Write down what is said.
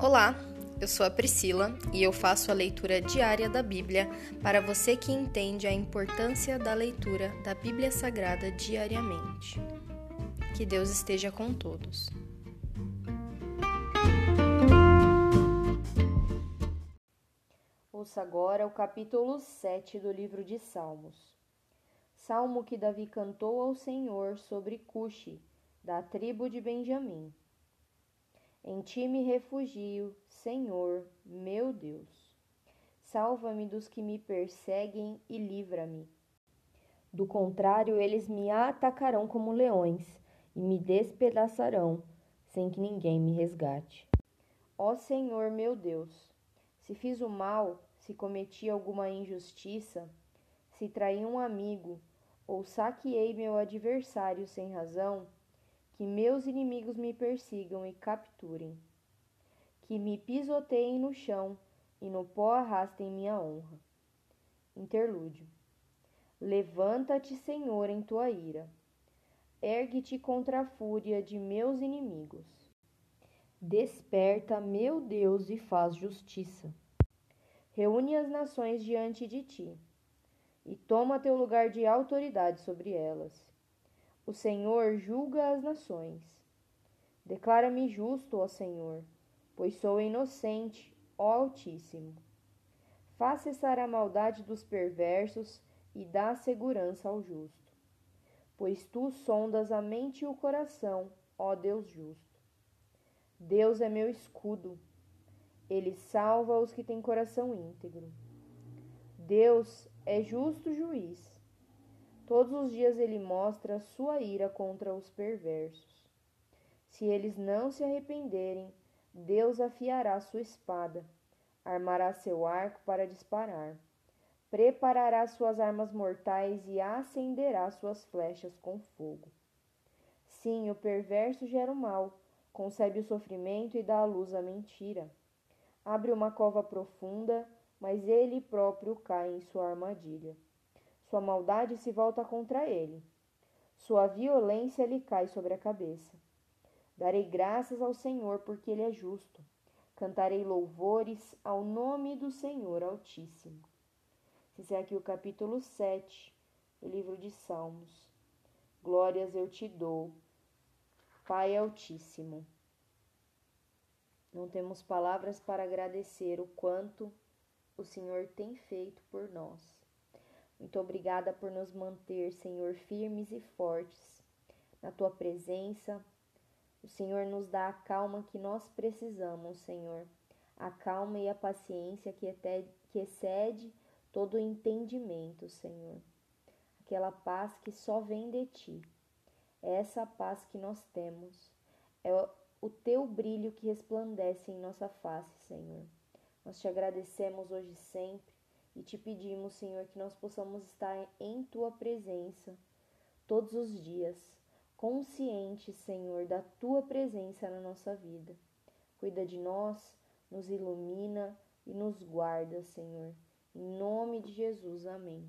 Olá, eu sou a Priscila e eu faço a leitura diária da Bíblia para você que entende a importância da leitura da Bíblia Sagrada diariamente. Que Deus esteja com todos. Ouça agora o capítulo 7 do livro de Salmos. Salmo que Davi cantou ao Senhor sobre Cuxi, da tribo de Benjamim. Em ti me refugio, Senhor, meu Deus. Salva-me dos que me perseguem e livra-me. Do contrário, eles me atacarão como leões e me despedaçarão, sem que ninguém me resgate. Ó Senhor, meu Deus, se fiz o mal, se cometi alguma injustiça, se traí um amigo ou saqueei meu adversário sem razão, que meus inimigos me persigam e capturem, que me pisoteiem no chão e no pó arrastem minha honra. Interlúdio. Levanta-te, Senhor, em tua ira. Ergue-te contra a fúria de meus inimigos. Desperta, meu Deus, e faz justiça. Reúne as nações diante de ti, e toma teu lugar de autoridade sobre elas. O Senhor julga as nações. Declara-me justo, ó Senhor, pois sou inocente, ó Altíssimo. Faz cessar a maldade dos perversos e dá segurança ao justo. Pois tu sondas a mente e o coração, ó Deus justo. Deus é meu escudo. Ele salva os que têm coração íntegro. Deus é justo juiz Todos os dias ele mostra sua ira contra os perversos. Se eles não se arrependerem, Deus afiará sua espada, armará seu arco para disparar, preparará suas armas mortais e acenderá suas flechas com fogo. Sim, o perverso gera o mal, concebe o sofrimento e dá à luz a mentira. Abre uma cova profunda, mas ele próprio cai em sua armadilha. Sua maldade se volta contra ele. Sua violência lhe cai sobre a cabeça. Darei graças ao Senhor, porque ele é justo. Cantarei louvores ao nome do Senhor Altíssimo. Esse é aqui o capítulo 7 do livro de Salmos. Glórias eu te dou, Pai Altíssimo. Não temos palavras para agradecer o quanto o Senhor tem feito por nós. Muito obrigada por nos manter, Senhor, firmes e fortes na tua presença. O Senhor nos dá a calma que nós precisamos, Senhor. A calma e a paciência que, que excede todo o entendimento, Senhor. Aquela paz que só vem de ti. É essa paz que nós temos. É o teu brilho que resplandece em nossa face, Senhor. Nós te agradecemos hoje sempre e te pedimos, Senhor, que nós possamos estar em tua presença todos os dias, conscientes, Senhor, da tua presença na nossa vida. Cuida de nós, nos ilumina e nos guarda, Senhor. Em nome de Jesus, amém.